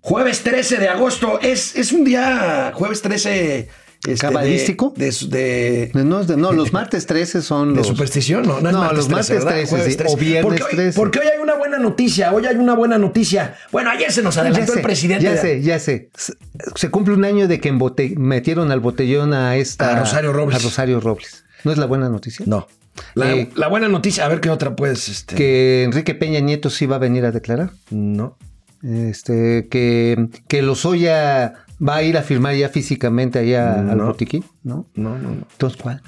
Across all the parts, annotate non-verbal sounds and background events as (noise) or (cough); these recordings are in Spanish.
Jueves 13 de agosto es, es un día, jueves 13 este, ¿Cabalístico? De, de, de, no, no, los (laughs) martes 13 son de superstición, ¿no? No, es No, martes los martes 13, 13, Jueves sí, o viernes porque hoy, 13. Porque hoy hay una buena noticia, hoy hay una buena noticia. Bueno, ayer se nos adelantó el presidente. Ya sé, ya sé. Se, cumple un año de que embote- metieron al botellón a esta... A Rosario Robles. A Rosario Robles. ¿No es la buena noticia? No. La, Eh, la buena noticia, a ver qué otra pues, este. Que Enrique Peña Nieto sí va a venir a declarar. No. Este, que, que Lozoya va a ir a firmar ya físicamente allá al No. botiquín, ¿no? No, no, no. Entonces, ¿cuál?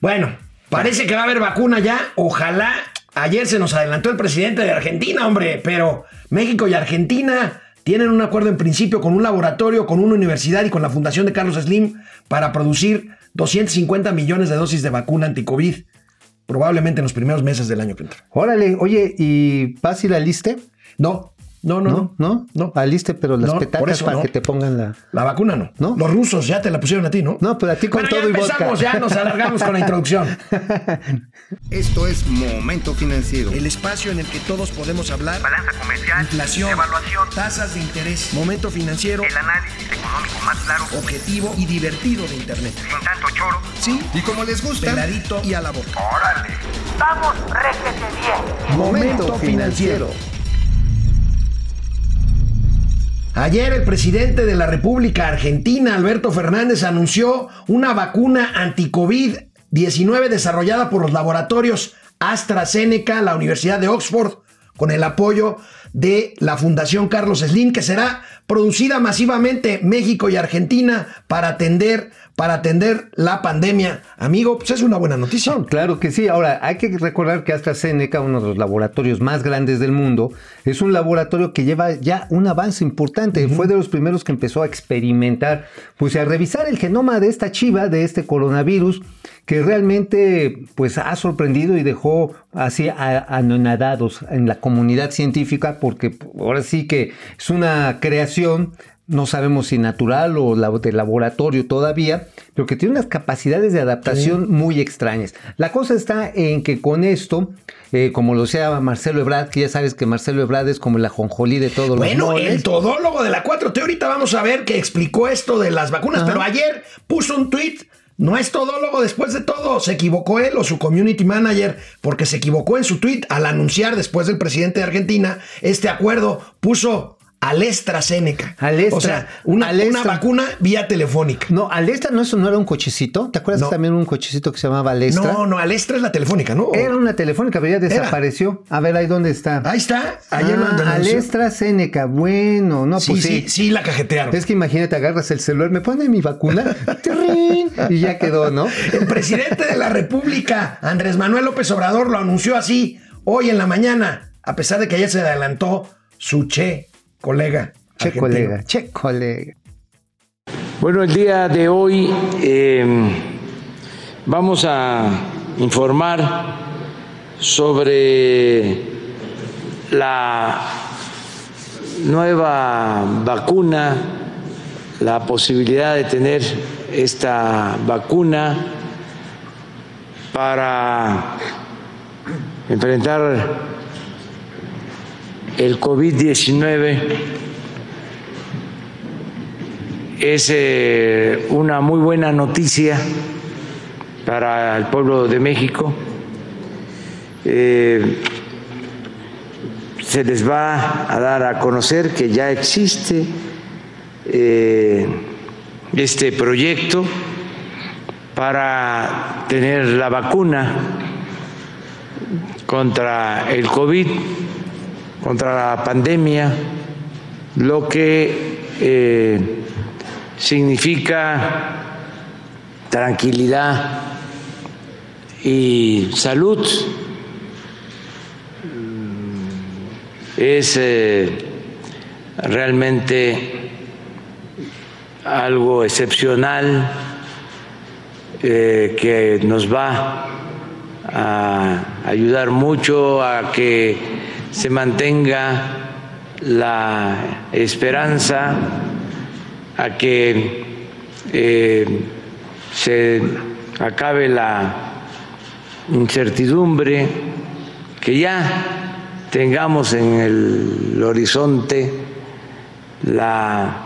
Bueno, parece que va a haber vacuna ya. Ojalá. Ayer se nos adelantó el presidente de Argentina, hombre, pero México y Argentina tienen un acuerdo en principio con un laboratorio, con una universidad y con la Fundación de Carlos Slim para producir 250 millones de dosis de vacuna anti-COVID, probablemente en los primeros meses del año que entra. Órale, oye, ¿y vas a ir al liste? No, no, no, no. ¿No? No. Al liste, pero las No, petacas eso para no. que te pongan la... La vacuna no. ¿No? Los rusos ya te la pusieron a ti, ¿no? No, pero a ti con Bueno, todo ya y vodka. empezamos, ya nos alargamos con la introducción. (laughs) Esto es Momento Financiero. El espacio en el que todos podemos hablar. balanza comercial, Inflación, evaluación, tasas de interés, momento financiero, el análisis económico más claro, objetivo y divertido de Internet. sin tanto choro. Sí, Y como les gusta, peladito y a la boca. ¡Órale! ¡Vamos, réjete bien! Momento financiero. Ayer el presidente de la República Argentina, Alberto Fernández, anunció una vacuna anti-COVID-19 desarrollada por los laboratorios AstraZeneca, la Universidad de Oxford, con el apoyo de la Fundación Carlos Slim, que será producida masivamente en México y Argentina para atender, para atender la pandemia. Amigo, pues es una buena noticia. No, claro que sí. Ahora, hay que recordar que AstraZeneca, uno de los laboratorios más grandes del mundo, es un laboratorio que lleva ya un avance importante. Fue de los primeros que empezó a experimentar, pues a revisar el genoma de esta chiva, de este coronavirus, que realmente pues ha sorprendido y dejó así anonadados en la comunidad científica, porque ahora sí que es una creación no sabemos si natural o de laboratorio todavía, pero que tiene unas capacidades de adaptación muy extrañas. La cosa está en que con esto, eh, como lo decía Marcelo Ebrard, que ya sabes que Marcelo Ebrard es como el ajonjolí de todos Bueno, los moles. el todólogo de la 4T, ahorita vamos a ver que explicó esto de las vacunas, Ajá. pero ayer puso un tweet. No es todólogo después de todo. Se equivocó él o su community manager porque se equivocó en su tweet al anunciar después del presidente de Argentina este acuerdo. Puso AstraZeneca. Alestra. O sea, una, Alestra. una vacuna vía telefónica. No, Alestra no, eso no era un cochecito. ¿Te acuerdas No. también un cochecito que se llamaba Alestra? No, no, Alestra es la telefónica, ¿no? Era una telefónica, pero ya desapareció. A ver, ahí dónde está. Ahí está. Ayer ah. Alestra Seneca. Bueno, no, Sí, pues sí, sí. sí, la cajetearon. Es que imagínate, agarras el celular, me pone mi vacuna (laughs) y ya quedó, ¿no? El presidente de la República, Andrés Manuel López Obrador, lo anunció así hoy en la mañana, a pesar de que ayer se adelantó su che colega. Che argentino. colega, che colega. Bueno, el día de hoy eh, vamos a informar sobre la nueva vacuna, la posibilidad de tener esta vacuna para enfrentar el COVID-19 es eh, una muy buena noticia para el pueblo de México. Eh, se les va a dar a conocer que ya existe eh, este proyecto para tener la vacuna contra el COVID, contra la pandemia, lo que eh, significa tranquilidad y salud. Es eh, realmente algo excepcional eh, que nos va a ayudar mucho a que se mantenga la esperanza, a que eh, se acabe la incertidumbre, que ya tengamos en el horizonte la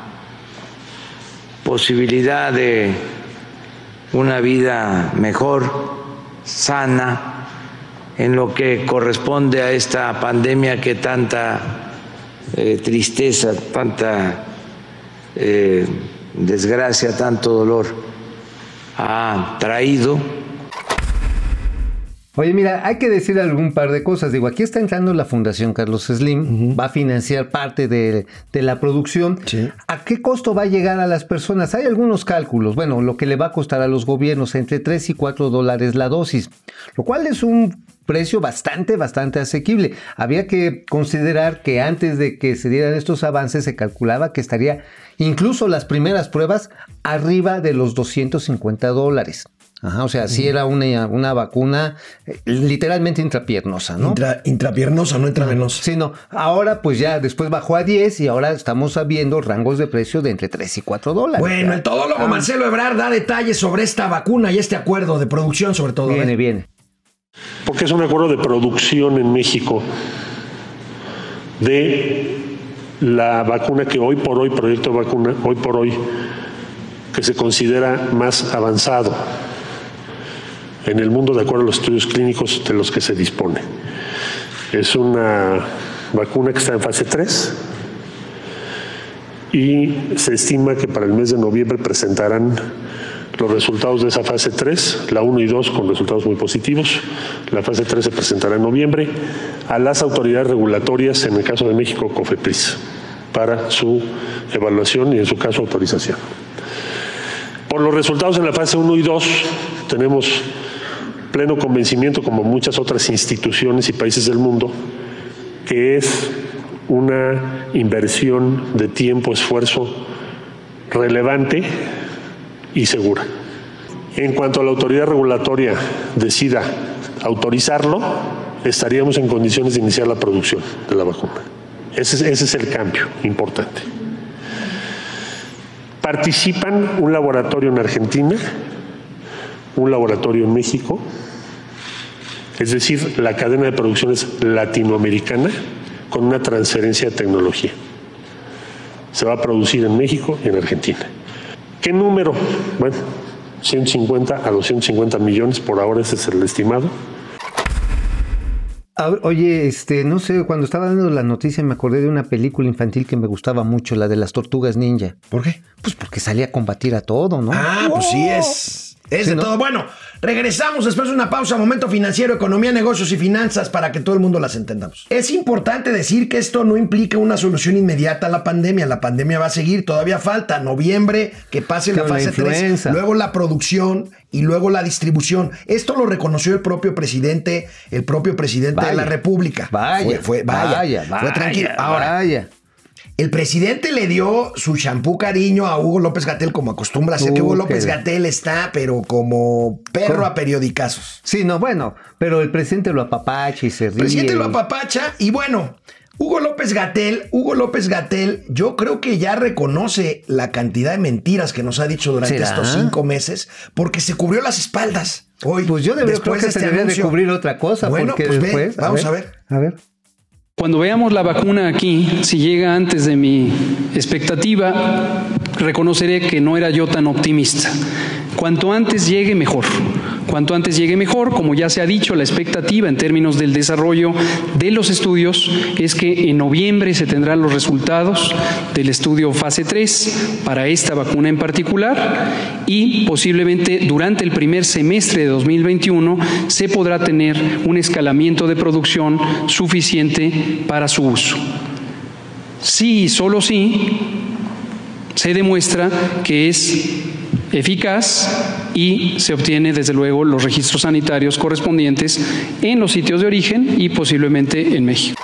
posibilidad de una vida mejor, sana, en lo que corresponde a esta pandemia que tanta eh, tristeza, tanta eh, desgracia, tanto dolor ha traído. Oye, mira, hay que decir algún par de cosas. Digo, aquí está entrando la Fundación Carlos Slim, va a financiar parte de, de la producción. Sí. ¿A qué costo va a llegar a las personas? Hay algunos cálculos. Bueno, lo que le va a costar a los gobiernos entre 3 y 4 dólares la dosis, lo cual es un precio bastante, bastante asequible. Había que considerar que antes de que se dieran estos avances se calculaba que estaría incluso las primeras pruebas arriba de los 250 dólares. Ajá, o sea, sí era una, una vacuna eh, literalmente intrapiernosa, ¿no? Intra- intrapiernosa, no intravenosa. Sí, no. Ahora, pues ya después bajó a 10 y ahora estamos viendo rangos de precio de entre 3 y 4 dólares. Bueno, el todólogo Ah, Marcelo Ebrard da detalles sobre esta vacuna y este acuerdo de producción, sobre todo. Viene, ¿eh? viene. Porque es un acuerdo de producción en México de la vacuna que hoy por hoy, proyecto de vacuna, hoy por hoy, que se considera más avanzado en el mundo de acuerdo a los estudios clínicos de los que se dispone. Es una vacuna que está en fase 3 y se estima que para el mes de noviembre presentarán los resultados de esa fase 3, la 1 y 2 con resultados muy positivos. La fase 3 se presentará en noviembre a las autoridades regulatorias, en el caso de México, COFEPRIS, para su evaluación y en su caso autorización. Por los resultados en la fase 1 y 2 tenemos pleno convencimiento, como muchas otras instituciones y países del mundo, que es una inversión de tiempo, esfuerzo relevante y segura. En cuanto la autoridad regulatoria decida autorizarlo, estaríamos en condiciones de iniciar la producción de la vacuna. Ese es, ese es el cambio importante. Participan un laboratorio en Argentina, un laboratorio en México, es decir, la cadena de producción es latinoamericana con una transferencia de tecnología. Se va a producir en México y en Argentina. ¿Qué número? Bueno, 150 a 250 millones, por ahora ese es el estimado. Oye, este, no sé, cuando estaba dando la noticia me acordé de una película infantil que me gustaba mucho, la de las tortugas ninja. ¿Por qué? Pues porque salía a combatir a todo, ¿no? Ah, pues sí es. Es Sí, de ¿no? todo. Bueno, regresamos después de una pausa. Momento financiero, economía, negocios y finanzas para que todo el mundo las entendamos. Es importante decir que esto no implica una solución inmediata a la pandemia. La pandemia va a seguir. Todavía falta noviembre que pase la fase 3, influenza. luego la producción y luego la distribución. Esto lo reconoció el propio presidente, el propio presidente de la República. Vaya, Fue, fue- vaya, vaya, fue tranquilo. Ahora, vaya. El presidente le dio su champú cariño a Hugo López Gatel, como acostumbra hacer, que Hugo López Gatel está, pero como perro ¿Cómo? a periodicazos. Sí, no, bueno, pero el presidente lo apapacha y se ríe. El presidente lo apapacha y bueno, Hugo López Gatel, Hugo López Gatel, yo creo que ya reconoce la cantidad de mentiras que nos ha dicho durante ¿Será? estos cinco meses, porque se cubrió las espaldas. Hoy, Pues yo debería creo después que de se este debería de cubrir otra cosa, Bueno, porque pues ve, después. vamos a ver. A ver. Cuando veamos la vacuna aquí, si llega antes de mi expectativa, reconoceré que no era yo tan optimista. Cuanto antes llegue, mejor. Cuanto antes llegue, mejor. Como ya se ha dicho, la expectativa en términos del desarrollo de los estudios es que en noviembre se tendrán los resultados del estudio fase 3 para esta vacuna en particular y posiblemente durante el primer semestre de 2021 se podrá tener un escalamiento de producción suficiente para su uso. Sí, solo sí, se demuestra que es eficaz y se obtiene desde luego los registros sanitarios correspondientes en los sitios de origen y posiblemente en México.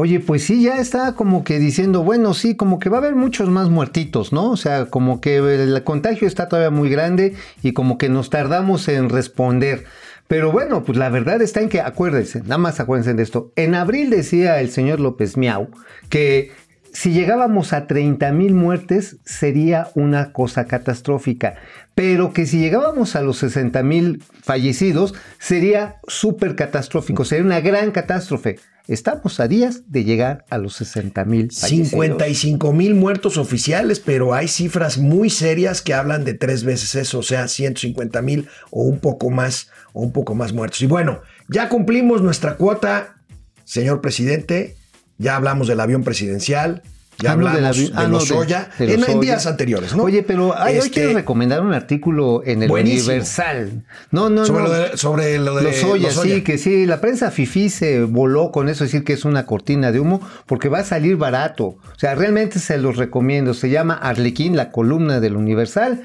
Oye, pues sí, ya está como que diciendo, bueno, sí, como que va a haber muchos más muertitos, ¿no? O sea, como que el contagio está todavía muy grande y como que nos tardamos en responder. Pero bueno, pues la verdad está en que, acuérdense, nada más acuérdense de esto. En abril decía el señor López Miau que si llegábamos a 30 mil muertes sería una cosa catastrófica, pero que si llegábamos a los 60 mil fallecidos sería súper catastrófico, sería una gran catástrofe. Estamos a días de llegar a los 60 mil 55 mil muertos oficiales, pero hay cifras muy serias que hablan de tres veces eso, o sea, 150 mil o un poco más, o un poco más muertos. Y bueno, ya cumplimos nuestra cuota, señor presidente, ya hablamos del avión presidencial, ya no, hablamos de, avión- ah, no, los de- en, los en Loya. días anteriores, ¿no? Oye, pero ay, hoy Este, quiero recomendar un artículo en el Buenísimo. Universal. No, no, sobre, no. lo de, sobre lo de Los Oya, Lozoya. sí, que sí, la prensa fifí se voló con eso, decir que es una cortina de humo, porque va a salir barato. O sea, realmente se los recomiendo. Se llama Arlequín, la columna del Universal,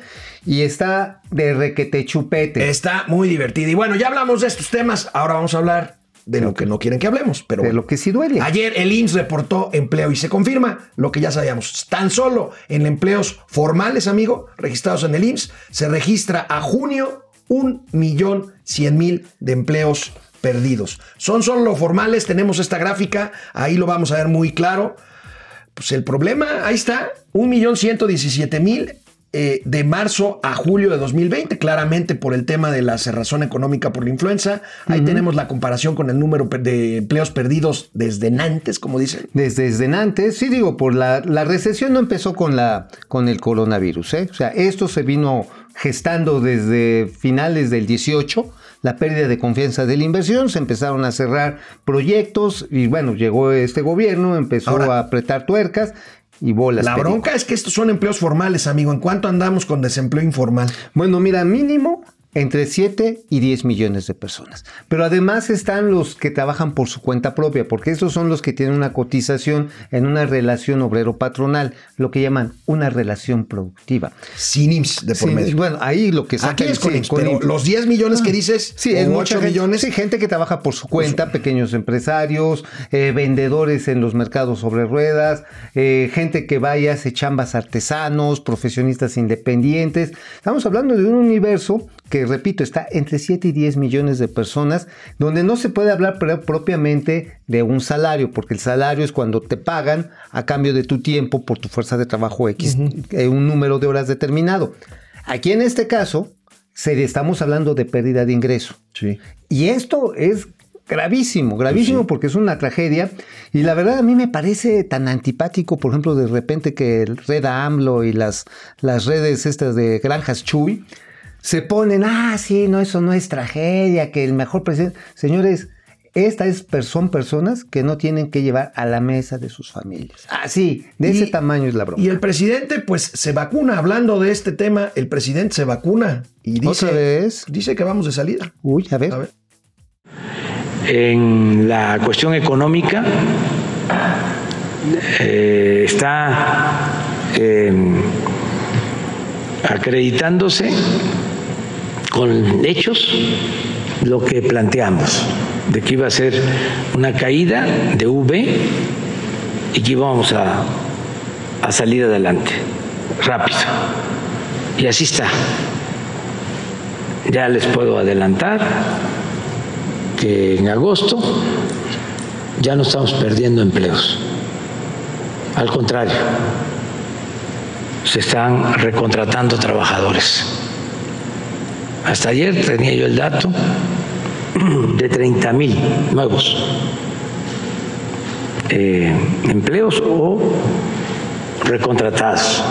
y está de requete chupete. Está muy divertida. Y bueno, ya hablamos de estos temas, ahora vamos a hablar de lo que no quieren que hablemos, pero de bueno. lo que sí duele. Ayer el IMSS reportó empleo y se confirma lo que ya sabíamos. Tan solo en empleos formales, amigo, registrados en el IMSS, se registra a junio un millón cien mil de empleos perdidos. Son solo los formales, tenemos esta gráfica, ahí lo vamos a ver muy claro. Pues el problema, ahí está, un millón ciento diecisiete mil eh, de marzo a julio de 2020, claramente por el tema de la cerrazón económica por la influenza. Ahí tenemos la comparación con el número de empleos perdidos desde Nantes, como dicen. Desde, desde antes, sí digo, por la, la recesión no empezó con, la, con el coronavirus. ¿eh? O sea, esto se vino gestando desde finales del 18, la pérdida de confianza de la inversión, se empezaron a cerrar proyectos y bueno, llegó este gobierno, empezó Ahora- a apretar tuercas y bolas. La perico. bronca es que estos son empleos formales, amigo. ¿En cuánto andamos con desempleo informal? Bueno, mira, mínimo entre 7 y 10 millones de personas. Pero además están los que trabajan por su cuenta propia, porque esos son los que tienen una cotización en una relación obrero-patronal, lo que llaman una relación productiva. Sin IMSS de por medio. bueno, ahí lo que sacan Aquí es con sí, IMSS, con pero IMSS. los 10 millones que dices, Sí, es 8 mucha gente, millones, sí, gente que trabaja por su cuenta, pequeños empresarios, eh, vendedores en los mercados sobre ruedas, eh, gente que vaya a hace chambas artesanos, profesionistas independientes. Estamos hablando de un universo que, repito, está entre 7 y 10 millones de personas, donde no se puede hablar pro- propiamente de un salario, porque el salario es cuando te pagan a cambio de tu tiempo por tu fuerza de trabajo X, eh, un número de horas determinado. Aquí en este caso, se, estamos hablando de pérdida de ingreso. Sí. Y esto es gravísimo, gravísimo porque es una tragedia. Y la verdad a mí me parece tan antipático, por ejemplo, de repente que el Red AMLO y las, las redes estas de Granjas Chuy se ponen, ah, sí, no, eso no es tragedia, que el mejor presidente... Señores, estas es, son personas que no tienen que llevar a la mesa de sus familias. Así, de Y- ese tamaño es la broma. Y el presidente, pues, se vacuna. Hablando de este tema, el presidente se vacuna. Y dice, ¿Otra vez? dice que vamos de salida. Uy, a ver. A ver. En la cuestión económica eh, está eh, acreditándose con hechos lo que planteamos, de que iba a ser una caída de V y que íbamos a, a salir adelante rápido. Y así está. Ya les puedo adelantar que en agosto ya no estamos perdiendo empleos. Al contrario, se están recontratando trabajadores. Hasta ayer tenía yo el dato de 30 mil nuevos eh, empleos o recontratados.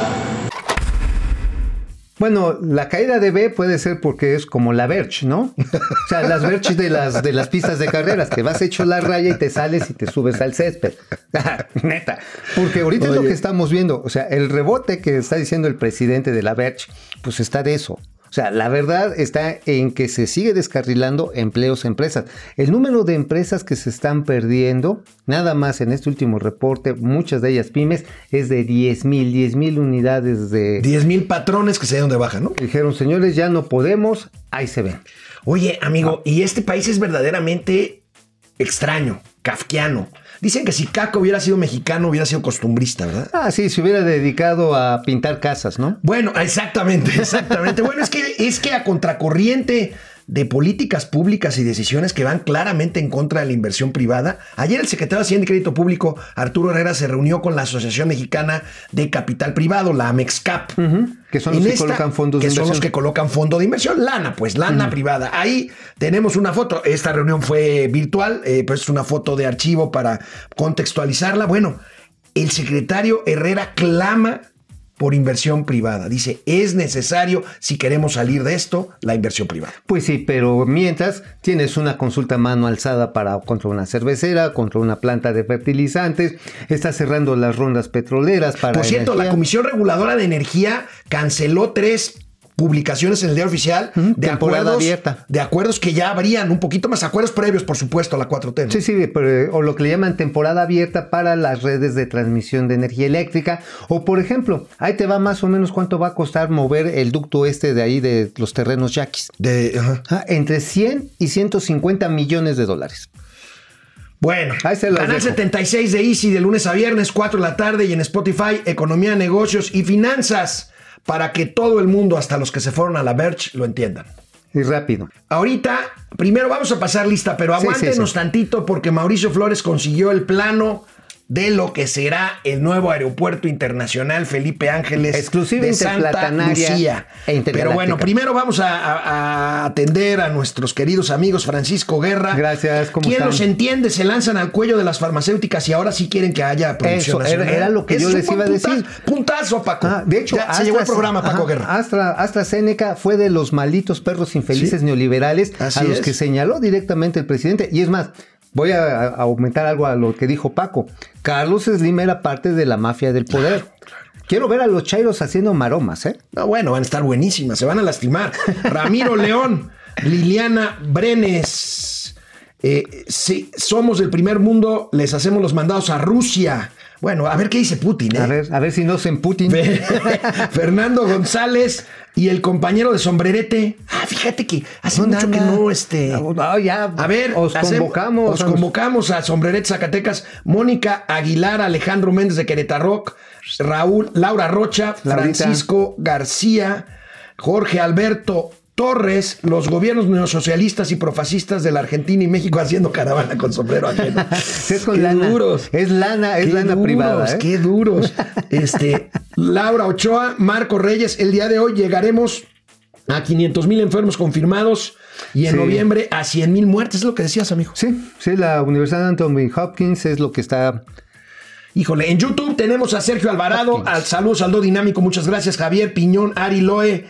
Bueno, la caída de B puede ser porque es como la Verge, ¿no? (laughs) O sea, las Verge de las, de las pistas de carreras, que vas hecho la raya y te sales y te subes al césped. (laughs) Neta. Porque ahorita es lo que estamos viendo. O sea, el rebote que está diciendo el presidente de la Verge, pues está de eso. O sea, la verdad está en que se sigue descarrilando empleos, empresas. El número de empresas que se están perdiendo, nada más en este último reporte, muchas de ellas pymes, es de 10 mil, 10 mil unidades de, 10 mil patrones que se dieron de baja, ¿no? Dijeron, señores, ya no podemos, ahí se ven. Oye, amigo, y este país es verdaderamente extraño, kafkiano. Dicen que si Caco hubiera sido mexicano, hubiera sido costumbrista, ¿verdad? Ah, sí, se hubiera dedicado a pintar casas, ¿no? Bueno, exactamente, (laughs) exactamente. bueno, es que, es que a contracorriente de políticas públicas y decisiones que van claramente en contra de la inversión privada. Ayer el secretario de Hacienda y Crédito Público, Arturo Herrera, se reunió con la Asociación Mexicana de Capital Privado, la AMEXCAP. Que son los En que colocan fondos que de son los inversión. que colocan fondo de inversión, lana, pues lana privada. Ahí tenemos una foto. Esta reunión fue virtual, eh, pero es una foto de archivo para contextualizarla. Bueno, el secretario Herrera clama por inversión privada. Dice, es necesario, si queremos salir de esto, la inversión privada. Pues sí, pero mientras tienes una consulta mano alzada para contra una cervecera, contra una planta de fertilizantes, estás cerrando las rondas petroleras para Por cierto, la. Comisión Reguladora de Energía canceló tres publicaciones en el diario oficial de temporada acuerdos abierta. de acuerdos que ya habrían un poquito más acuerdos previos por supuesto a la 4T ¿no? Sí, sí, pero, o lo que le llaman temporada abierta para las redes de transmisión de energía eléctrica. O por ejemplo, ahí te va más o menos cuánto va a costar mover el ducto este de ahí de los terrenos yaquis. De-. Ah, entre 100 y 150 millones de dólares. Bueno, Canal dejo. 76 de Easy de lunes a viernes, 4 de la tarde y en Spotify, Economía, Negocios y Finanzas, para que todo el mundo, hasta los que se fueron a la Verge, lo entiendan. Y rápido. Ahorita, primero vamos a pasar lista, pero Sí, aguántenos sí, sí. tantito porque Mauricio Flores consiguió el plano de lo que será el nuevo aeropuerto internacional Felipe Ángeles Exclusiva de Santa Lucía. e. Pero bueno, primero vamos a, a- a atender a nuestros queridos amigos Francisco Guerra. Gracias, ¿cómo ¿Quién están? los entiende? Se lanzan al cuello de las farmacéuticas y ahora sí quieren que haya producción Eso, era- nacional. era lo que yo les iba a decir. Puntazo, Paco. Ah, de hecho, Ya se llegó el programa, Paco ajá, Guerra. Astra, AstraZeneca fue de los malditos perros infelices Sí. neoliberales Así a los es. que señaló directamente el presidente. Y es más, voy a, a aumentar algo a lo que dijo Paco. Carlos Slim era parte de la mafia del poder. Quiero ver a los chairos haciendo maromas, ¿eh? No, bueno, van a estar buenísimas, se van a lastimar. (laughs) Ramiro León, Liliana Brenes. eh, sí, somos del primer mundo, les hacemos los mandados a Rusia. Bueno, a ver qué dice Putin. ¿eh? A ver, a ver si no se emputen. (laughs) Fernando González y el compañero de sombrerete. Ah, fíjate que hace No, mucho que no, este. No, ya. A ver, os convocamos. Os convocamos a Sombreret Zacatecas, Mónica Aguilar, Alejandro Méndez de Querétaro, Raúl, Laura Rocha. Francisco García, Jorge Alberto Torres, los gobiernos neosocialistas y profascistas de la Argentina y México haciendo caravana con sombrero ajeno. (laughs) Es con Qué lana. duros. Es lana, es Qué lana duros, privada. ¿eh? Qué duros. Este, Laura Ochoa, Marco Reyes, el día de hoy llegaremos a 500 mil enfermos confirmados y en Sí. noviembre a 100 mil muertes, es lo que decías, amigo. Sí, sí, la Universidad Anthony Hopkins es lo que está. Híjole, en YouTube tenemos a Sergio Alvarado, al saludo, saludo dinámico, muchas gracias, Javier Piñón, Ari Loe,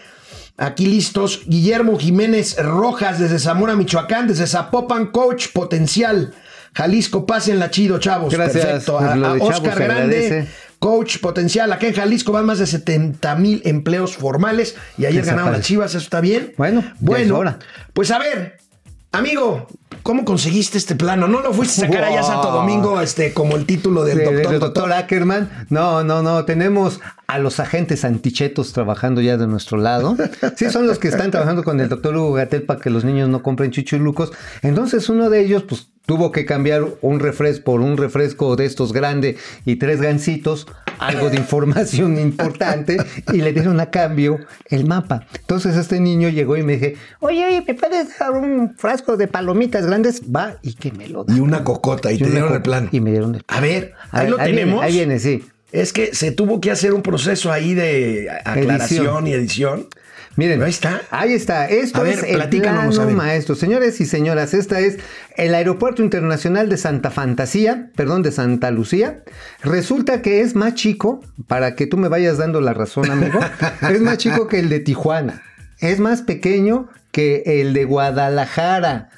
aquí listos, Guillermo Jiménez Rojas desde Zamora, Michoacán, desde Zapopan, coach potencial, Jalisco, pásenla chido, chavos, Gracias, perfecto, por a, chavos, Oscar Grande, coach potencial, acá en Jalisco van más de 70 mil empleos formales y ayer ganaron las chivas, ¿eso está bien? Bueno, bueno, pues a ver, amigo, ¿cómo conseguiste este plano? ¿No lo fuiste a sacar allá a Santo. Domingo este, como el título del de- doctor? del doctor? doctor Ackerman. No, no, no. Tenemos a los agentes antichetos trabajando ya de nuestro lado. Sí, son los que están trabajando con el doctor Hugo Gatel para que los niños no compren chuchulucos. Entonces, uno de ellos, pues, tuvo que cambiar un refresco por un refresco de estos grande y tres gancitos, algo de información (laughs) importante, y le dieron a cambio el mapa. Entonces, este niño llegó y me dije, oye, oye, ¿me puedes dar un frasco de palomitas grandes? Va, y que me lo da. Y una cocota, y, Y te dieron el plano. Y me dieron el A ver, A ahí ver, lo ahí viene, tenemos. ahí viene, sí. Es que se tuvo que hacer un proceso ahí de aclaración Edición. y edición. Miren, ahí está. Ahí está. Esto A ver, es el platícanos, plano a ver. maestro. Señores y señoras, esta es el Aeropuerto Internacional de Santa Fantasía, perdón, de Santa Lucía. Resulta que es más chico, para que tú me vayas dando la razón, amigo, (laughs) es más chico que el de Tijuana. Es más pequeño que el de Guadalajara.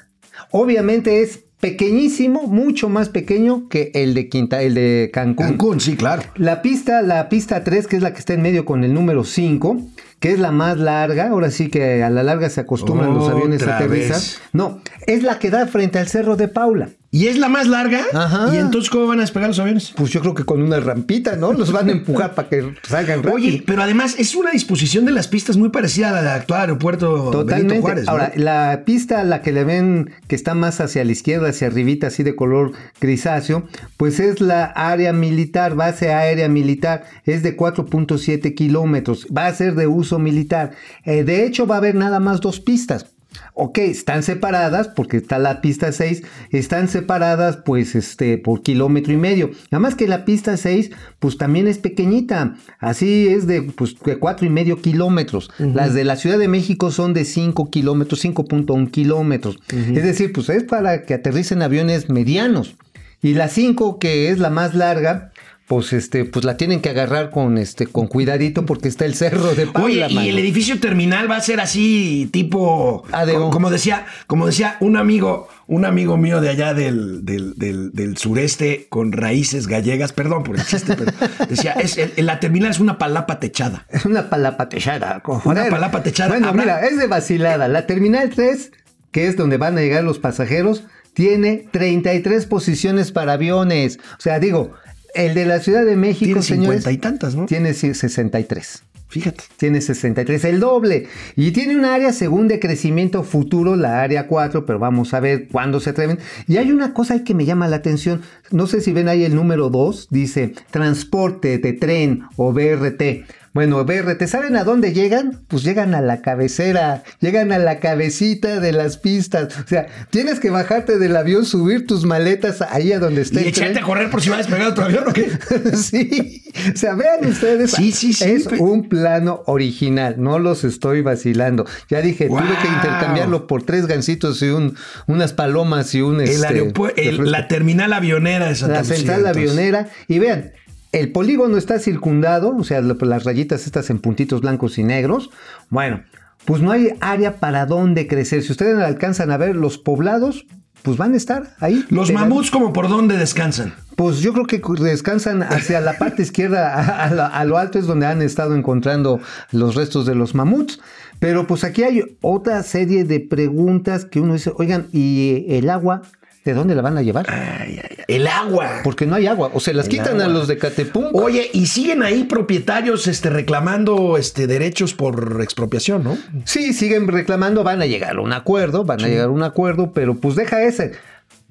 Obviamente es pequeñísimo, mucho más pequeño que el de Quinta, el de Cancún. Cancún, sí, claro. La pista, la pista 3, que es la que está en medio con el número 5, que es la más larga, ahora sí que a la larga se acostumbran los aviones a aterrizar. vez. No, es la que da frente al Cerro de Paula. Y es la más larga. Ajá. ¿Y entonces cómo van a despegar los aviones? Pues yo creo que con una rampita, ¿no? Los van a empujar para que salgan rápido. Oye, pero además es una disposición de las pistas muy parecida a la del actual aeropuerto Totalmente. Benito Juárez. ¿no? Ahora, la pista, la que le ven que está más hacia la izquierda, hacia arribita, así de color grisáceo, pues es la área militar, base aérea militar, es de 4.7 kilómetros, va a ser de uso militar. Eh, de hecho, va a haber nada más dos pistas. Ok, están separadas porque está la pista 6, están separadas pues este por kilómetro y medio. Además que la pista 6 pues también es pequeñita, así es de pues de cuatro y medio kilómetros. Las de la Ciudad de México son de 5 kilómetros, 5.1 kilómetros. Es decir, pues es para que aterricen aviones medianos. Y la 5, que es la más larga, pues este, pues la tienen que agarrar con este, con cuidadito porque está el cerro de Paula. Oye, y mano. el edificio terminal va a ser así, tipo. Co- Como decía, como decía un amigo, un amigo mío de allá del, del, del- del sureste con raíces gallegas, perdón por el chiste, pero (laughs) decía, es, el- la terminal es una palapa techada. Es una palapa techada. Una palapa techada. Bueno, Habrá- mira, es de vacilada. La terminal 3, que es donde van a llegar los pasajeros, tiene 33 posiciones para aviones. O sea, digo, el de la Ciudad de México, Tiene señores, 50 y tantas, ¿no? tiene sí, 63. Fíjate. Tiene 63, el doble. Y tiene un área según de crecimiento futuro, la área 4, pero vamos a ver cuándo se atreven. Y hay una cosa ahí que me llama la atención. No sé si ven ahí el número 2, dice transporte de tren o BRT. Bueno, BRT, ¿saben a dónde llegan? Pues llegan a la cabecera, llegan a la cabecita de las pistas. O sea, tienes que bajarte del avión, subir tus maletas ahí a donde esté ¿Y el echarte tren. a correr por si va a despegar otro avión o qué? (laughs) sí, o sea, vean ustedes, Sí, sí, sí, es un plano original, no los estoy vacilando. Ya dije, tuve que intercambiarlo por tres gancitos y un, unas palomas y un... El este, aeropuerto, el- la terminal avionera de Santa la central avionera. Y vean, el polígono está circundado, o sea, las rayitas estas en puntitos blancos y negros. Bueno, pues no hay área para dónde crecer. Si ustedes alcanzan a ver los poblados, pues van a estar ahí. Los mamuts, como por dónde descansan. Pues yo creo que descansan hacia la parte (laughs) izquierda, a, a lo alto es donde han estado encontrando los restos de los mamuts. Pero pues aquí hay otra serie de preguntas que uno dice, oigan, ¿y el agua? ¿De dónde la van a llevar? Ay, ay, ay. El agua. Porque no hay agua. O se las El quitan a los de Catepunk. Oye, y siguen ahí propietarios este, reclamando este, derechos por expropiación, ¿no? Sí, siguen reclamando, van a llegar a un acuerdo, van a llegar a un acuerdo, pero pues deja ese.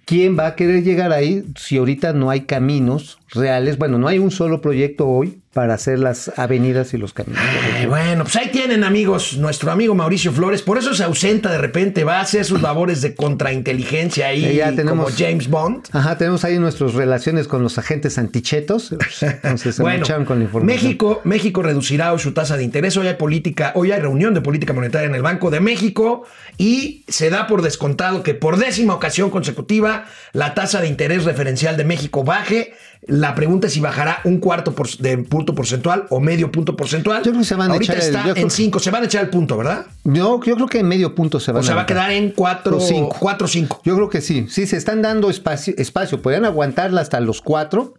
¿Quién va a querer llegar ahí si ahorita no hay caminos reales? Bueno, no hay un solo proyecto hoy para hacer las avenidas y los caminos. Ay, bueno, pues ahí tienen, amigos, nuestro amigo Mauricio Flores. Por eso se ausenta de repente, va a hacer sus labores de contrainteligencia ahí, ya tenemos- como James Bond. Ajá, tenemos ahí nuestras relaciones con los agentes antichetos. Entonces se (laughs) Bueno, marcharon con la información. México, México reducirá hoy su tasa de interés. Hoy hay política, hoy hay reunión de política monetaria en el Banco de México y se da por descontado que por décima ocasión consecutiva la tasa de interés referencial de México baje. La pregunta es si bajará un cuarto por- de punto porcentual o medio punto porcentual. Yo creo que se van a Ahorita echar está en que- 5, se van a echar el punto, ¿verdad? Yo, yo creo que en medio punto se van O sea, va a quedar en 4 O cinco. 4 5. Yo creo que sí. Sí, se están dando espacio. espacio. Podrían aguantarla hasta los cuatro,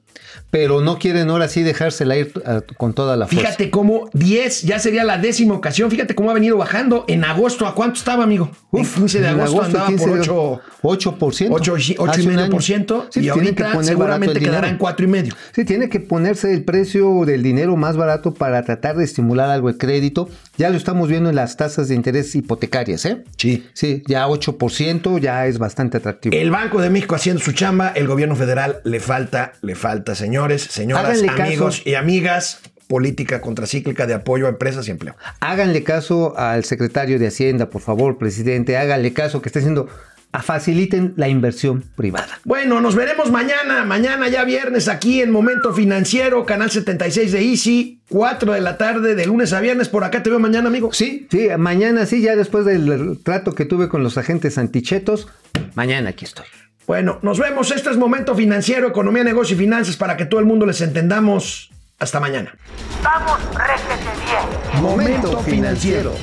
pero no quieren ahora sí dejársela ir con toda la fuerza. Fíjate cómo 10 ya sería la décima ocasión. Fíjate cómo ha venido bajando. En agosto, ¿a cuánto estaba, amigo? en 15 de agosto, agosto, andaba 15 por de- 8, 8%. 8, y Hace un medio año. por ciento. Sí, y que ahorita seguramente quedará en 4 y medio. Sí, tiene que ponerse el precio del dinero más barato para tratar de estimular algo de crédito. Ya lo estamos viendo en las tasas de interés hipotecarias, ¿eh? Sí. Sí, ya 8% ya es bastante atractivo. El Banco de México haciendo su chamba, el gobierno federal le falta, le falta, señores, señoras, Háganle caso. amigos y amigas, política contracíclica de apoyo a empresas y empleo. Háganle caso al secretario de Hacienda, por favor, presidente. Háganle caso que está haciendo. A faciliten la inversión privada. Bueno, nos veremos mañana, mañana ya viernes aquí en Momento Financiero, canal 76 de Easy, 4 de la tarde, de lunes a viernes. Por acá te veo mañana, amigo. Sí, sí, mañana sí, ya después del trato que tuve con los agentes antichetos, mañana aquí estoy. Bueno, nos vemos. Esto es Momento Financiero, Economía, Negocio y Finanzas para que todo el mundo les entendamos. Hasta mañana. Vamos, réjete bien. Momento Financiero.